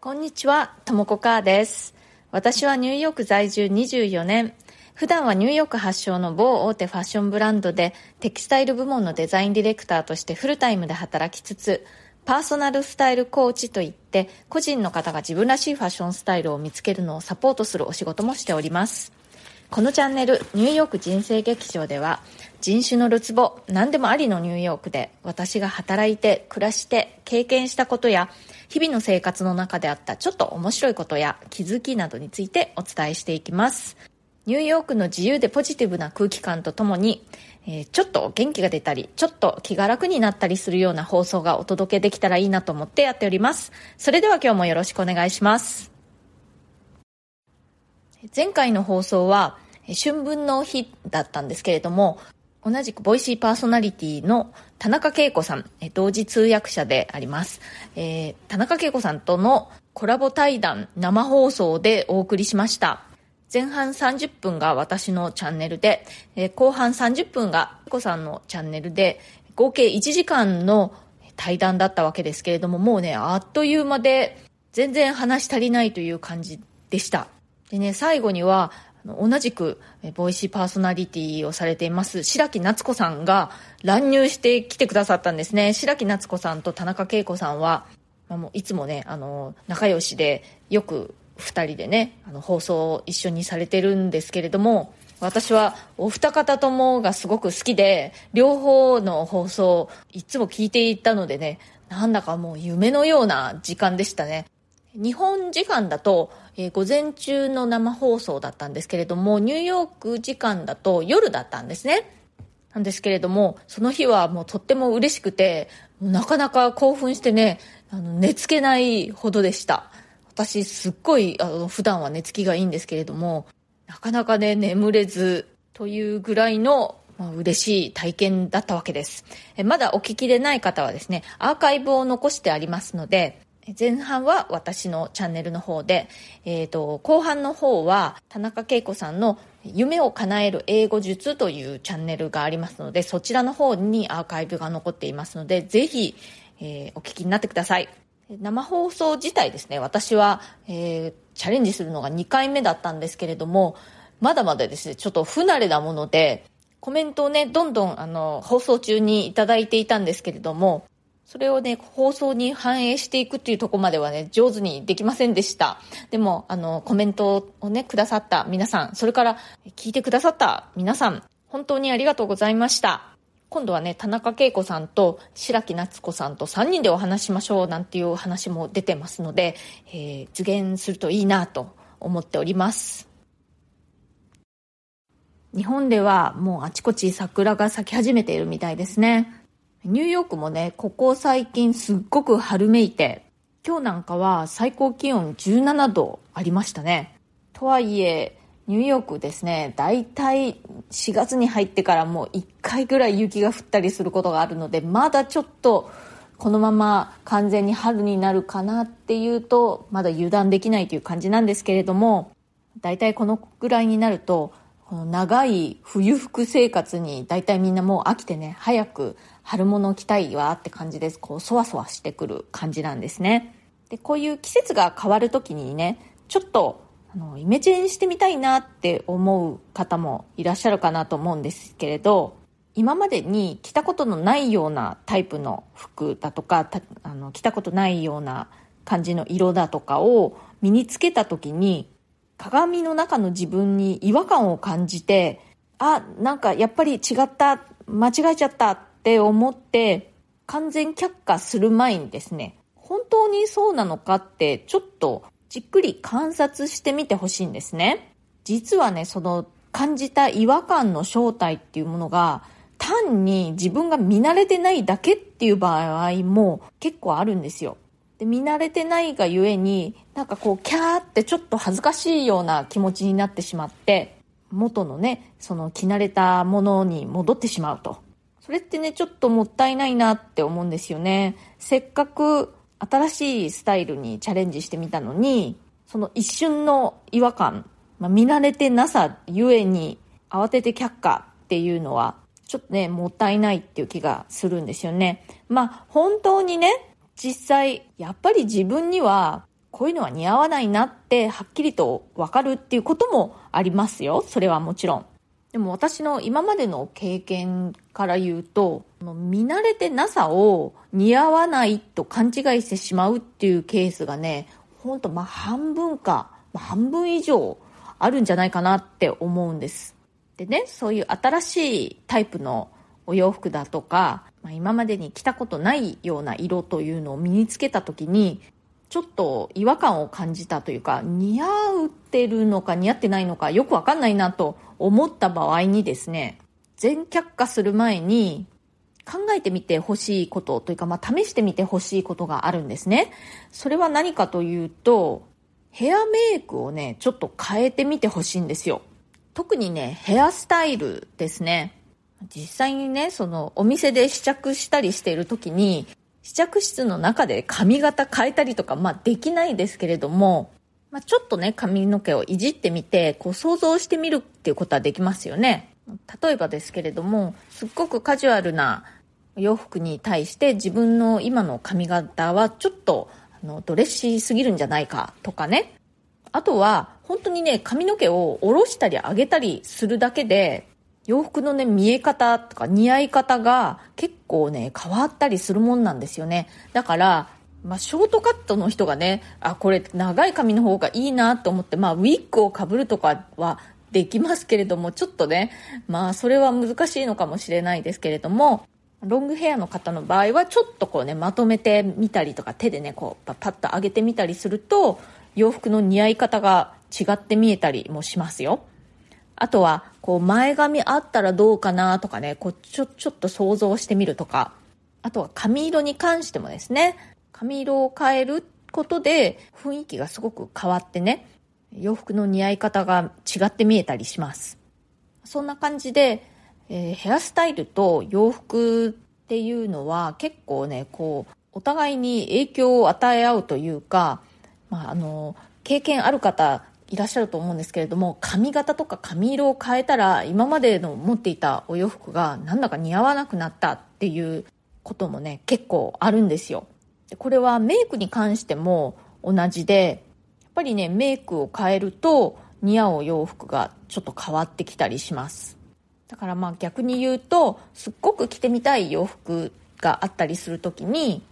こんにちは、ともこかーです。私はニューヨーク在住24年。普段はニューヨーク発祥の某大手ファッションブランドでテキスタイル部門のデザインディレクターとしてフルタイムで働きつつ、パーソナルスタイルコーチといって個人の方が自分らしいファッションスタイルを見つけるのをサポートするお仕事もしております。このチャンネルニューヨーク人生劇場では人種のるつぼ何でもありのニューヨークで私が働いて暮らして経験したことや日々の生活の中であったちょっと面白いことや気づきなどについてお伝えしていきます。ニューヨークの自由でポジティブな空気感とともに、えー、ちょっと元気が出たりちょっと気が楽になったりするような放送がお届けできたらいいなと思ってやっております。それでは今日もよろしくお願いします。前回の放送は春分の日だったんですけれども、同じくボイシーパーソナリティの田中恵子さん、同時通訳者であります。えー、田中恵子さんとのコラボ対談生放送でお送りしました。前半30分が私のチャンネルで、えー、後半30分が恵子さんのチャンネルで、合計1時間の対談だったわけですけれども、もうね、あっという間で全然話足りないという感じでした。でね、最後には、同じく、ボイシーパーソナリティをされています、白木夏子さんが乱入してきてくださったんですね。白木夏子さんと田中恵子さんは、まあ、もういつもね、あの、仲良しで、よく二人でね、あの、放送を一緒にされてるんですけれども、私はお二方ともがすごく好きで、両方の放送いつも聞いていたのでね、なんだかもう夢のような時間でしたね。日本時間だと、えー、午前中の生放送だったんですけれども、ニューヨーク時間だと夜だったんですね。なんですけれども、その日はもうとっても嬉しくて、なかなか興奮してね、あの寝つけないほどでした。私すっごいあの普段は寝つきがいいんですけれども、なかなかね、眠れずというぐらいのまあ、嬉しい体験だったわけです。えまだお聞きでない方はですね、アーカイブを残してありますので、前半は私のチャンネルの方で、えーと、後半の方は田中恵子さんの夢を叶える英語術というチャンネルがありますのでそちらの方にアーカイブが残っていますのでぜひ、えー、お聞きになってください。生放送自体ですね私は、えー、チャレンジするのが2回目だったんですけれどもまだまだですねちょっと不慣れなものでコメントをねどんどんあの放送中にいただいていたんですけれどもそれをね、放送に反映していくっていうとこまではね、上手にできませんでした。でも、あの、コメントをね、くださった皆さん、それから聞いてくださった皆さん、本当にありがとうございました。今度はね、田中恵子さんと白木夏子さんと3人でお話しましょうなんていう話も出てますので、えー、実現するといいなと思っております。日本ではもうあちこち桜が咲き始めているみたいですね。ニューヨークもね、ここ最近すっごく春めいて、今日なんかは最高気温17度ありましたね。とはいえ、ニューヨークですね、だいたい4月に入ってからもう1回ぐらい雪が降ったりすることがあるので、まだちょっとこのまま完全に春になるかなっていうと、まだ油断できないという感じなんですけれども、だいたいこのぐらいになると、この長い冬服生活に大体みんなもう飽きてね、早く春物着たいわって感じです。こう、そわそわしてくる感じなんですね。で、こういう季節が変わる時にね、ちょっと、あの、イメチェンしてみたいなって思う方もいらっしゃるかなと思うんですけれど、今までに着たことのないようなタイプの服だとか、あの着たことないような感じの色だとかを身につけた時に、鏡の中の自分に違和感を感じて、あ、なんかやっぱり違った、間違えちゃったって思って完全却下する前にですね、本当にそうなのかってちょっとじっくり観察してみてほしいんですね。実はね、その感じた違和感の正体っていうものが単に自分が見慣れてないだけっていう場合も結構あるんですよ。で見慣れてないがゆえになんかこうキャーってちょっと恥ずかしいような気持ちになってしまって元のねその着慣れたものに戻ってしまうとそれってね、ちょっともったいないなって思うんですよね。せっかく新しいスタイルにチャレンジしてみたのに、その一瞬の違和感、まあ、見慣れてなさゆえに慌てて却下っていうのは、ちょっとね、もったいないっていう気がするんですよね。まあ、本当にね、実際、やっぱり自分には、こういうのは似合わないなってはっきりとわかるっていうこともありますよ。それはもちろん。でも私の今までの経験から言うと、見慣れてなさを似合わないと勘違いしてしまうっていうケースがね、ほんとま半分か、半分以上あるんじゃないかなって思うんです。でね、そういう新しいタイプのお洋服だとか、まあ、今までに着たことないような色というのを身につけた時に、ちょっと違和感を感じたというか、似合ってるのか似合ってないのかよくわかんないなと思った場合にですね、全却下する前に考えてみてほしいことというか、まあ、試してみてほしいことがあるんですね。それは何かというと、ヘアメイクをね、ちょっと変えてみてほしいんですよ。特にね、ヘアスタイルですね。実際にね、そのお店で試着したりしている時に、試着室の中で髪型変えたりとか、まあできないですけれども、まあちょっとね、髪の毛をいじってみて、こう想像してみるっていうことはできますよね。例えばですけれども、すっごくカジュアルな洋服に対して自分の今の髪型はちょっとあのドレッシーすぎるんじゃないかとかね。あとは本当にね、髪の毛を下ろしたり上げたりするだけで、洋服のね、見え方とか似合い方が結構ね、変わったりするもんなんですよね。だから、まあ、ショートカットの人がね、あ、これ長い髪の方がいいなと思って、まあ、ウィッグをかぶるとかはできますけれども、ちょっとね、まあ、それは難しいのかもしれないですけれども、ロングヘアの方の場合は、ちょっとこうね、まとめてみたりとか、手でね、こう、パッと上げてみたりすると、洋服の似合い方が違って見えたりもしますよ。あとは、こう、前髪あったらどうかなとかね、こう、ちょ、ちょっと想像してみるとか、あとは髪色に関してもですね、髪色を変えることで雰囲気がすごく変わってね、洋服の似合い方が違って見えたりします。そんな感じで、えー、ヘアスタイルと洋服っていうのは結構ね、こう、お互いに影響を与え合うというか、まあ、あの、経験ある方いらっしゃると思うんですけれども髪型とか髪色を変えたら今までの持っていたお洋服がなんだか似合わなくなったっていうこともね結構あるんですよ。でこれはメイクに関しても同じでやっぱりねメイクを変えると似合うお洋服がちょっと変わってきたりします。だからまあ逆に言うとすっごく着てみたい洋服があったりする時に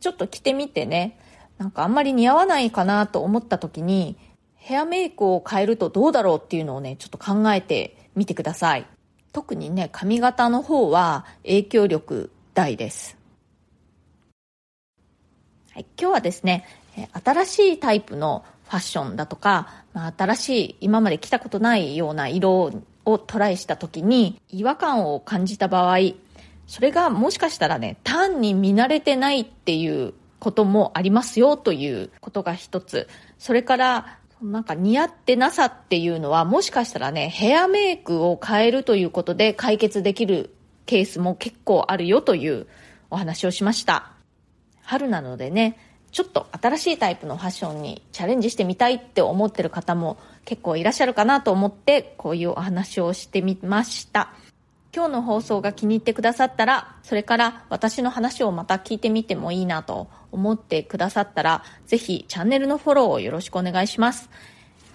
ちょっと着てみてねなんかあんまり似合わないかなと思った時にヘアメイクを変えるとどうだろうっていうのをね、ちょっと考えてみてください。特にね、髪型の方は影響力大です。はい、今日はですね、新しいタイプのファッションだとか、まあ、新しい今まで着たことないような色をトライした時に違和感を感じた場合、それがもしかしたらね、単に見慣れてないっていうこともありますよということが一つ。それからなんか似合ってなさっていうのはもしかしたらね、ヘアメイクを変えるということで解決できるケースも結構あるよというお話をしました。春なのでね、ちょっと新しいタイプのファッションにチャレンジしてみたいって思ってる方も結構いらっしゃるかなと思ってこういうお話をしてみました。今日の放送が気に入ってくださったら、それから私の話をまた聞いてみてもいいなと思ってくださったら、ぜひチャンネルのフォローをよろしくお願いします。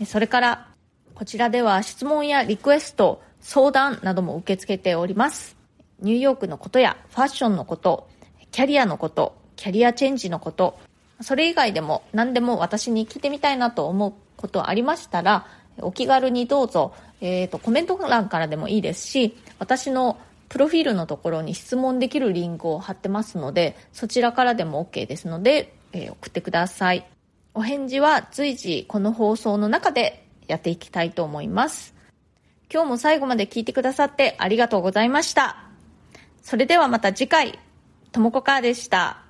それから、こちらでは質問やリクエスト、相談なども受け付けております。ニューヨークのことやファッションのこと、キャリアのこと、キャリアチェンジのこと、それ以外でも何でも私に聞いてみたいなと思うことありましたら、お気軽にどうぞ、えっ、ー、と、コメント欄からでもいいですし、私のプロフィールのところに質問できるリンクを貼ってますので、そちらからでも OK ですので、えー、送ってください。お返事は随時この放送の中でやっていきたいと思います。今日も最後まで聞いてくださってありがとうございました。それではまた次回、ともこかーでした。